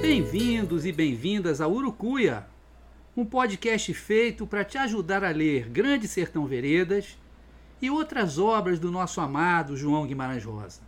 Bem-vindos e bem-vindas a Urucuia, um podcast feito para te ajudar a ler Grande Sertão Veredas e outras obras do nosso amado João Guimarães Rosa.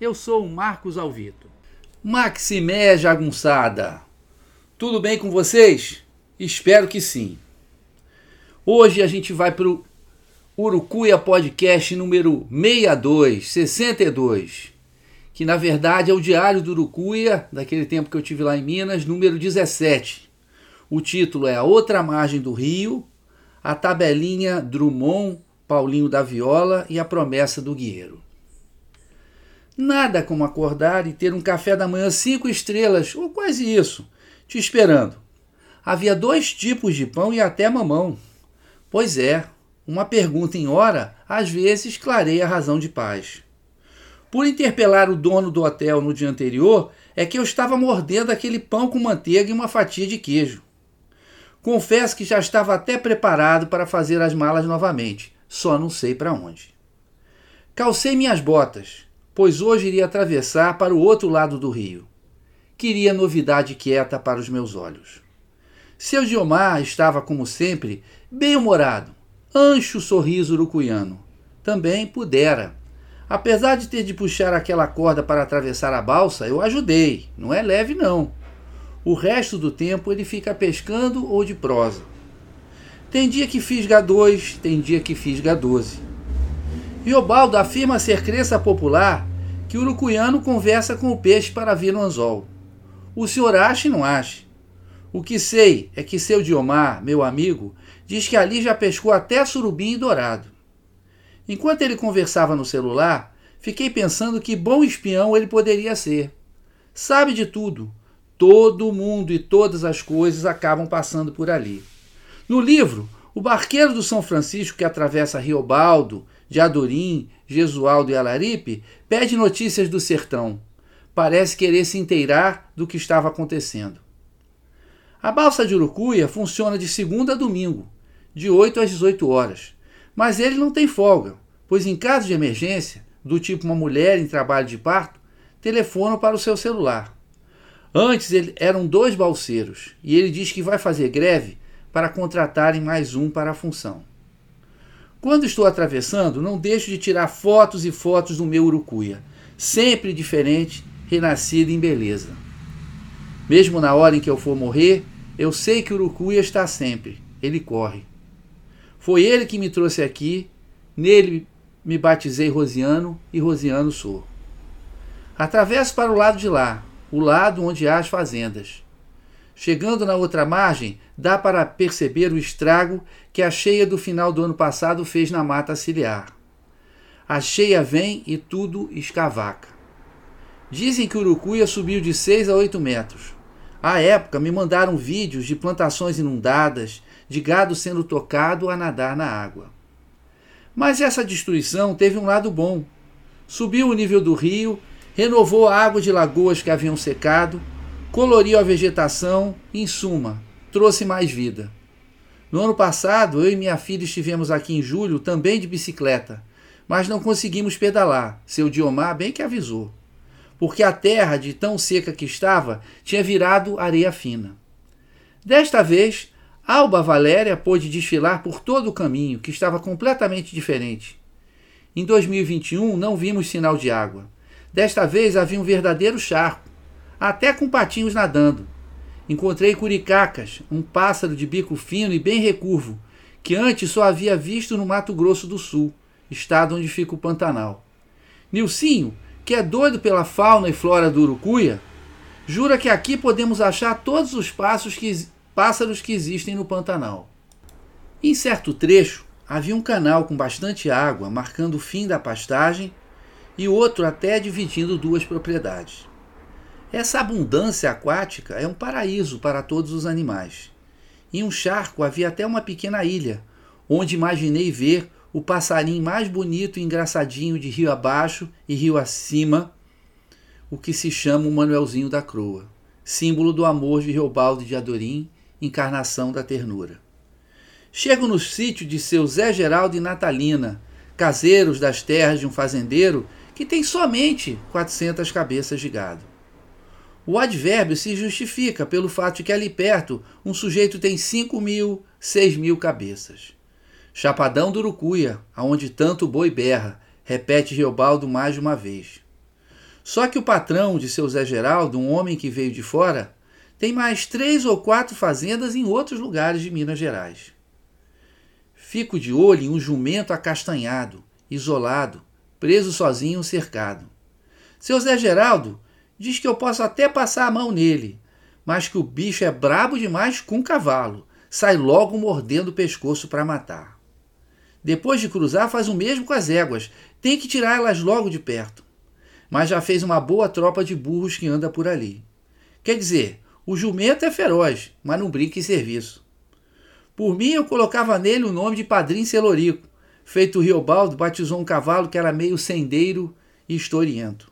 Eu sou o Marcos Alvito. Maximé Jagunçada, tudo bem com vocês? Espero que sim. Hoje a gente vai para o Urucuia Podcast número 62, 62 que na verdade é o Diário do Urucuia, daquele tempo que eu tive lá em Minas, número 17. O título é A Outra Margem do Rio, a tabelinha Drummond, Paulinho da Viola e a promessa do Guerreiro. Nada como acordar e ter um café da manhã cinco estrelas, ou quase isso, te esperando. Havia dois tipos de pão e até mamão. Pois é, uma pergunta em hora às vezes clareia a razão de paz. Por interpelar o dono do hotel no dia anterior, é que eu estava mordendo aquele pão com manteiga e uma fatia de queijo. Confesso que já estava até preparado para fazer as malas novamente, só não sei para onde. Calcei minhas botas, pois hoje iria atravessar para o outro lado do rio. Queria novidade quieta para os meus olhos. Seu Diomar estava, como sempre, bem-humorado, ancho sorriso urucuiano. Também pudera Apesar de ter de puxar aquela corda para atravessar a balsa, eu ajudei. Não é leve, não. O resto do tempo ele fica pescando ou de prosa. Tem dia que fisga dois, tem dia que fisga doze. Riobaldo afirma ser crença popular que o urucuiano conversa com o peixe para vir no anzol. O senhor acha e não acha. O que sei é que seu Diomar, meu amigo, diz que ali já pescou até surubim e dourado. Enquanto ele conversava no celular, fiquei pensando que bom espião ele poderia ser. Sabe de tudo. Todo mundo e todas as coisas acabam passando por ali. No livro, o barqueiro do São Francisco que atravessa Riobaldo, Jadorim, Jesualdo e Alaripe pede notícias do sertão. Parece querer se inteirar do que estava acontecendo. A balsa de Urucuia funciona de segunda a domingo, de 8 às 18 horas. Mas ele não tem folga, pois em caso de emergência, do tipo uma mulher em trabalho de parto, telefona para o seu celular. Antes ele, eram dois balseiros e ele diz que vai fazer greve para contratarem mais um para a função. Quando estou atravessando, não deixo de tirar fotos e fotos do meu urucuia, sempre diferente, renascido em beleza. Mesmo na hora em que eu for morrer, eu sei que o urucuia está sempre, ele corre. Foi ele que me trouxe aqui, nele me batizei Rosiano e Rosiano sou. Atravesso para o lado de lá, o lado onde há as fazendas. Chegando na outra margem, dá para perceber o estrago que a cheia do final do ano passado fez na mata ciliar. A cheia vem e tudo escavaca. Dizem que Urucuia subiu de 6 a 8 metros. À época, me mandaram vídeos de plantações inundadas, de gado sendo tocado a nadar na água. Mas essa destruição teve um lado bom. Subiu o nível do rio, renovou a água de lagoas que haviam secado, coloriu a vegetação e, em suma, trouxe mais vida. No ano passado, eu e minha filha estivemos aqui em julho também de bicicleta, mas não conseguimos pedalar, seu Diomar bem que avisou, porque a terra, de tão seca que estava, tinha virado areia fina. Desta vez, Alba Valéria pôde desfilar por todo o caminho, que estava completamente diferente. Em 2021 não vimos sinal de água. Desta vez havia um verdadeiro charco, até com patinhos nadando. Encontrei curicacas, um pássaro de bico fino e bem recurvo, que antes só havia visto no Mato Grosso do Sul, estado onde fica o Pantanal. Nilcinho, que é doido pela fauna e flora do Urucuia, jura que aqui podemos achar todos os que, pássaros que existem no Pantanal. Em certo trecho, havia um canal com bastante água marcando o fim da pastagem e outro até dividindo duas propriedades. Essa abundância aquática é um paraíso para todos os animais. Em um charco havia até uma pequena ilha, onde imaginei ver o passarinho mais bonito e engraçadinho de rio abaixo e rio acima, o que se chama o Manuelzinho da Croa, símbolo do amor de Reobaldo de Adorim, encarnação da ternura. Chego no sítio de seu Zé Geraldo e Natalina, caseiros das terras de um fazendeiro que tem somente 400 cabeças de gado. O advérbio se justifica pelo fato de que ali perto um sujeito tem cinco mil, seis mil cabeças. Chapadão do Urucuia, aonde tanto boi berra, repete Reobaldo mais de uma vez. Só que o patrão de seu Zé Geraldo, um homem que veio de fora, tem mais três ou quatro fazendas em outros lugares de Minas Gerais. Fico de olho em um jumento acastanhado, isolado, preso sozinho cercado. Seu Zé Geraldo Diz que eu posso até passar a mão nele, mas que o bicho é brabo demais com cavalo. Sai logo mordendo o pescoço para matar. Depois de cruzar, faz o mesmo com as éguas. Tem que tirar elas logo de perto. Mas já fez uma boa tropa de burros que anda por ali. Quer dizer, o jumento é feroz, mas não brinca em serviço. Por mim, eu colocava nele o nome de Padrinho Celorico. Feito o Riobaldo batizou um cavalo que era meio sendeiro e historiento.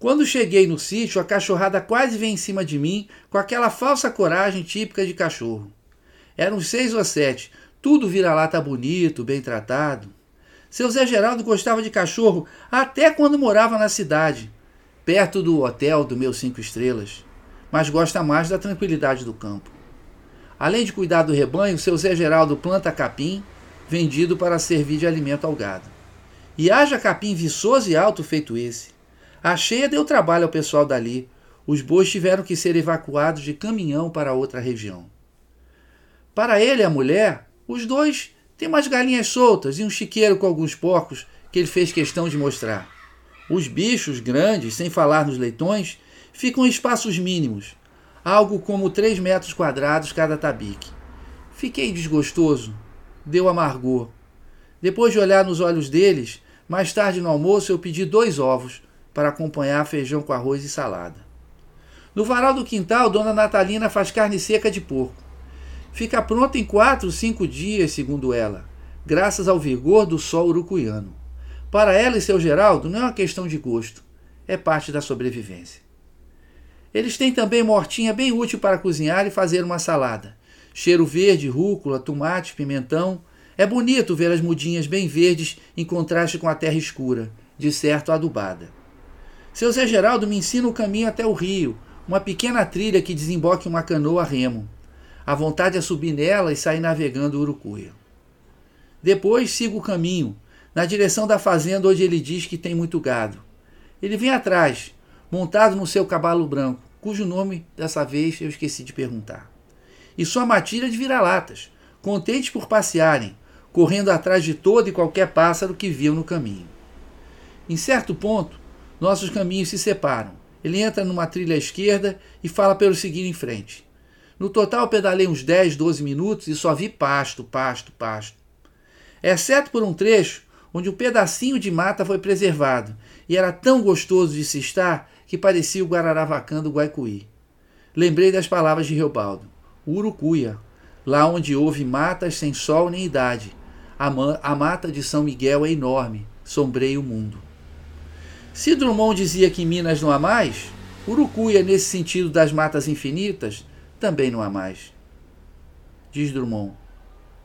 Quando cheguei no sítio, a cachorrada quase veio em cima de mim com aquela falsa coragem típica de cachorro. Eram seis ou sete, tudo vira-lata bonito, bem tratado. Seu Zé Geraldo gostava de cachorro até quando morava na cidade, perto do hotel do meu cinco estrelas, mas gosta mais da tranquilidade do campo. Além de cuidar do rebanho, seu Zé Geraldo planta capim, vendido para servir de alimento ao gado. E haja capim viçoso e alto feito esse. A cheia deu trabalho ao pessoal dali. Os bois tiveram que ser evacuados de caminhão para outra região. Para ele e a mulher, os dois têm umas galinhas soltas e um chiqueiro com alguns porcos que ele fez questão de mostrar. Os bichos grandes, sem falar nos leitões, ficam espaços mínimos, algo como 3 metros quadrados cada tabique. Fiquei desgostoso, deu amargor. Depois de olhar nos olhos deles, mais tarde no almoço eu pedi dois ovos, para acompanhar feijão com arroz e salada. No varal do quintal, Dona Natalina faz carne seca de porco. Fica pronta em quatro, cinco dias, segundo ela, graças ao vigor do sol urucuiano. Para ela e seu Geraldo, não é uma questão de gosto, é parte da sobrevivência. Eles têm também mortinha bem útil para cozinhar e fazer uma salada. Cheiro verde, rúcula, tomate, pimentão. É bonito ver as mudinhas bem verdes em contraste com a terra escura, de certo adubada. Seu Zé Geraldo me ensina o caminho até o rio, uma pequena trilha que desemboca em uma canoa a remo. A vontade é subir nela e sair navegando o Urucuia. Depois sigo o caminho, na direção da fazenda onde ele diz que tem muito gado. Ele vem atrás, montado no seu cavalo branco, cujo nome dessa vez eu esqueci de perguntar. E sua matilha de vira-latas, contentes por passearem, correndo atrás de todo e qualquer pássaro que viam no caminho. Em certo ponto, nossos caminhos se separam. Ele entra numa trilha à esquerda e fala eu seguir em frente. No total, pedalei uns 10, 12 minutos e só vi pasto, pasto, pasto. Exceto por um trecho onde um pedacinho de mata foi preservado e era tão gostoso de se estar que parecia o Guararavacã do Guaicuí. Lembrei das palavras de Reobaldo. Urucuia, lá onde houve matas sem sol nem idade. A, a mata de São Miguel é enorme, sombreia o mundo. Se Drummond dizia que Minas não há mais, Urucuia, nesse sentido das matas infinitas, também não há mais. Diz Drummond.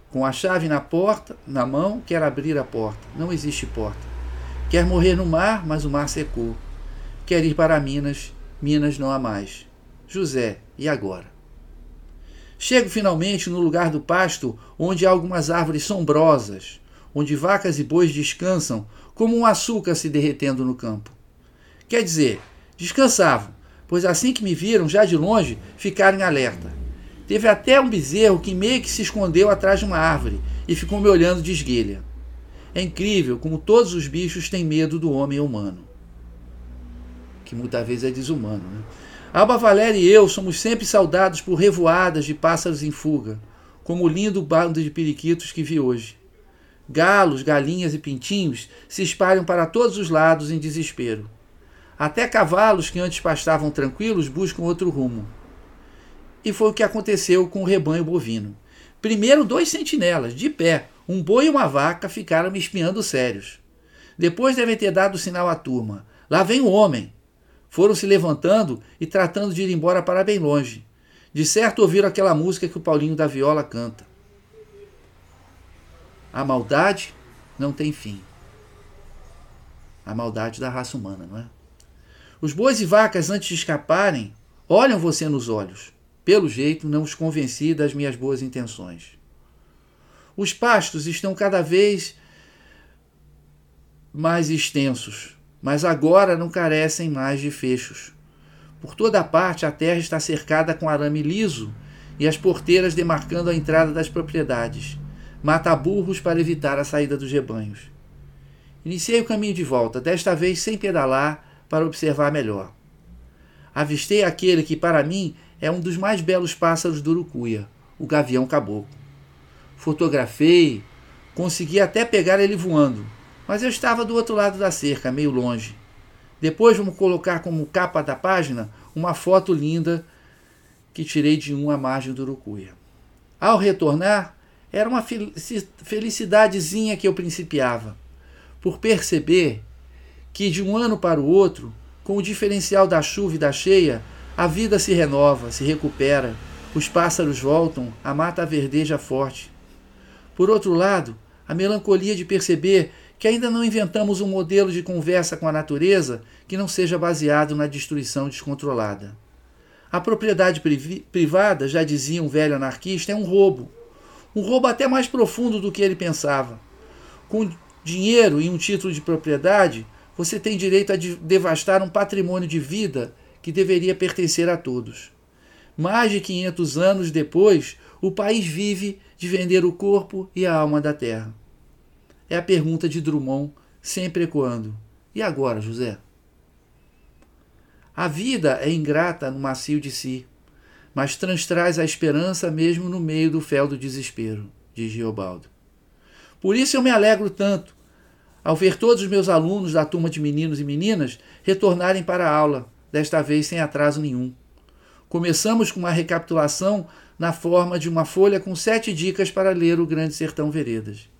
Com a chave na porta, na mão, quer abrir a porta. Não existe porta. Quer morrer no mar, mas o mar secou. Quer ir para Minas, Minas não há mais. José, e agora? Chego finalmente no lugar do pasto onde há algumas árvores sombrosas, onde vacas e bois descansam como um açúcar se derretendo no campo. Quer dizer, descansavam, pois assim que me viram, já de longe, ficaram em alerta. Teve até um bezerro que meio que se escondeu atrás de uma árvore e ficou me olhando de esguelha. É incrível como todos os bichos têm medo do homem humano. Que muitas vezes é desumano, né? Alba Valéria e eu somos sempre saudados por revoadas de pássaros em fuga, como o lindo bando de periquitos que vi hoje. Galos, galinhas e pintinhos se espalham para todos os lados em desespero. Até cavalos que antes pastavam tranquilos buscam outro rumo. E foi o que aconteceu com o rebanho bovino. Primeiro, dois sentinelas, de pé, um boi e uma vaca, ficaram me espiando sérios. Depois devem ter dado sinal à turma. Lá vem o homem. Foram se levantando e tratando de ir embora para bem longe. De certo ouviram aquela música que o Paulinho da Viola canta. A maldade não tem fim. A maldade da raça humana, não é? Os bois e vacas, antes de escaparem, olham você nos olhos. Pelo jeito, não os convenci das minhas boas intenções. Os pastos estão cada vez mais extensos mas agora não carecem mais de fechos. Por toda parte a terra está cercada com arame liso e as porteiras demarcando a entrada das propriedades. Mata burros para evitar a saída dos rebanhos. Iniciei o caminho de volta, desta vez sem pedalar, para observar melhor. Avistei aquele que, para mim, é um dos mais belos pássaros do Urucuia, o gavião caboclo. Fotografei, consegui até pegar ele voando, mas eu estava do outro lado da cerca, meio longe. Depois vamos colocar como capa da página uma foto linda que tirei de um à margem do Urucuia. Ao retornar, era uma felicidadezinha que eu principiava, por perceber que de um ano para o outro, com o diferencial da chuva e da cheia, a vida se renova, se recupera, os pássaros voltam, a mata verdeja forte. Por outro lado, a melancolia de perceber que ainda não inventamos um modelo de conversa com a natureza que não seja baseado na destruição descontrolada. A propriedade privada, já dizia um velho anarquista, é um roubo. Um roubo até mais profundo do que ele pensava. Com dinheiro e um título de propriedade, você tem direito a devastar um patrimônio de vida que deveria pertencer a todos. Mais de 500 anos depois, o país vive de vender o corpo e a alma da terra. É a pergunta de Drummond, sempre ecoando: E agora, José? A vida é ingrata no macio de si, mas transtraz a esperança mesmo no meio do fel do desespero, diz Geobaldo. Por isso eu me alegro tanto ao ver todos os meus alunos da turma de meninos e meninas retornarem para a aula, desta vez sem atraso nenhum. Começamos com uma recapitulação na forma de uma folha com sete dicas para ler o Grande Sertão Veredas.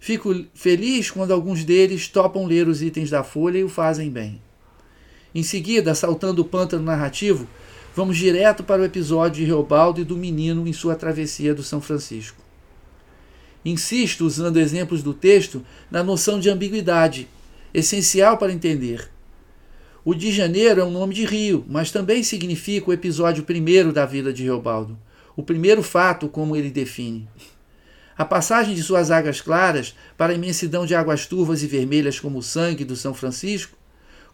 Fico feliz quando alguns deles topam ler os itens da folha e o fazem bem. Em seguida, saltando o pântano narrativo, vamos direto para o episódio de Reobaldo e do menino em sua travessia do São Francisco. Insisto, usando exemplos do texto, na noção de ambiguidade, essencial para entender. O de Janeiro é um nome de rio, mas também significa o episódio primeiro da vida de Reobaldo, o primeiro fato, como ele define. A passagem de suas águas claras para a imensidão de águas turvas e vermelhas como o sangue do São Francisco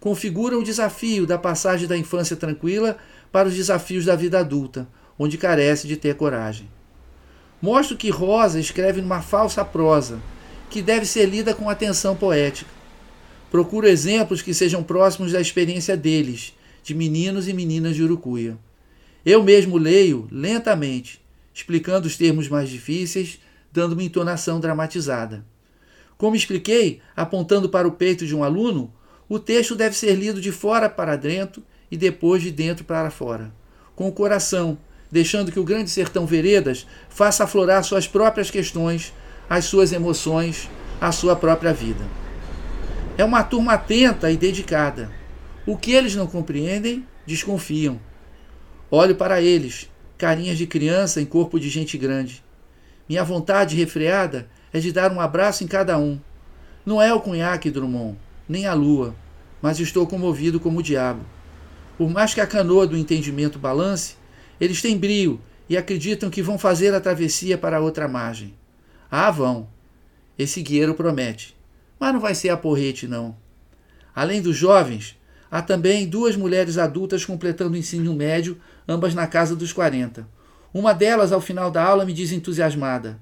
configura o desafio da passagem da infância tranquila para os desafios da vida adulta, onde carece de ter coragem. Mostro que Rosa escreve numa falsa prosa, que deve ser lida com atenção poética. Procuro exemplos que sejam próximos da experiência deles, de meninos e meninas de Urucuia. Eu mesmo leio lentamente, explicando os termos mais difíceis, dando uma entonação dramatizada. Como expliquei, apontando para o peito de um aluno, o texto deve ser lido de fora para dentro e depois de dentro para fora, com o coração, deixando que o Grande Sertão Veredas faça aflorar suas próprias questões, as suas emoções, a sua própria vida. É uma turma atenta e dedicada. O que eles não compreendem, desconfiam. Olho para eles, carinhas de criança em corpo de gente grande. Minha vontade refreada é de dar um abraço em cada um. Não é o cunhaque, Drummond, nem a lua, mas estou comovido como o diabo. Por mais que a canoa do entendimento balance, eles têm brio e acreditam que vão fazer a travessia para a outra margem. Ah, vão. Esse guieiro promete. Mas não vai ser a porrete, não. Além dos jovens, há também duas mulheres adultas completando o ensino médio, ambas na casa dos 40. Uma delas, ao final da aula, me diz entusiasmada: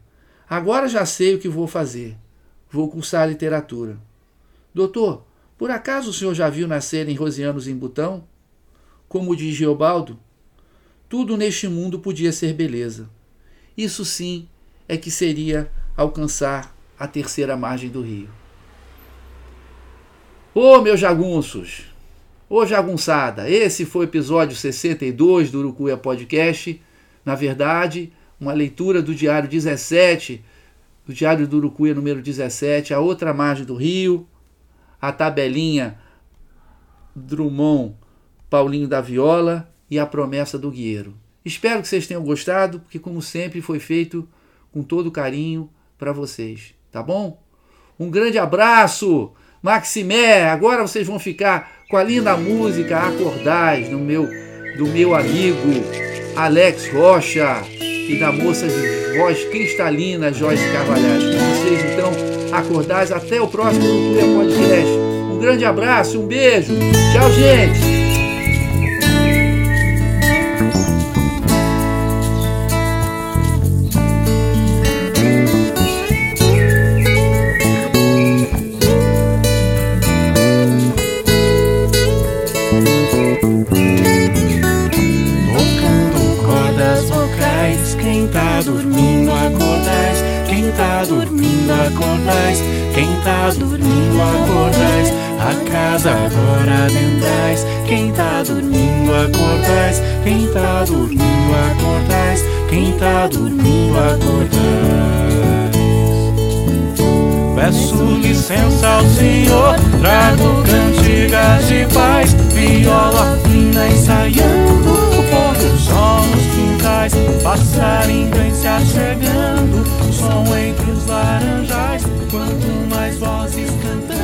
Agora já sei o que vou fazer. Vou cursar literatura. Doutor, por acaso o senhor já viu nascerem rosianos em Butão? Como diz Geobaldo, tudo neste mundo podia ser beleza. Isso sim é que seria alcançar a terceira margem do rio. Ô oh, meus jagunços! Ô oh, jagunçada! Esse foi o episódio 62 do Urucuia Podcast. Na verdade, uma leitura do Diário 17, do Diário do Urucuia número 17, a outra margem do rio, a tabelinha Drummond Paulinho da Viola e a promessa do Guieiro. Espero que vocês tenham gostado, porque como sempre foi feito com todo carinho para vocês, tá bom? Um grande abraço, Maximé. Agora vocês vão ficar com a linda música Acordais do meu do meu amigo Alex Rocha e da moça de voz cristalina Joyce Carvalhais. Com vocês então acordais até o próximo Cultura Podcast. Um grande abraço, um beijo. Tchau, gente. quem tá dormindo acordais, quem tá dormindo acordais, quem tá dormindo acordais. Peço licença ao Senhor, trago cantigas de paz, viola fina ensaiando, o pôr do sol nos quintais, passarinho vem se achegando, som entre os laranjais, quanto mais vozes cantando.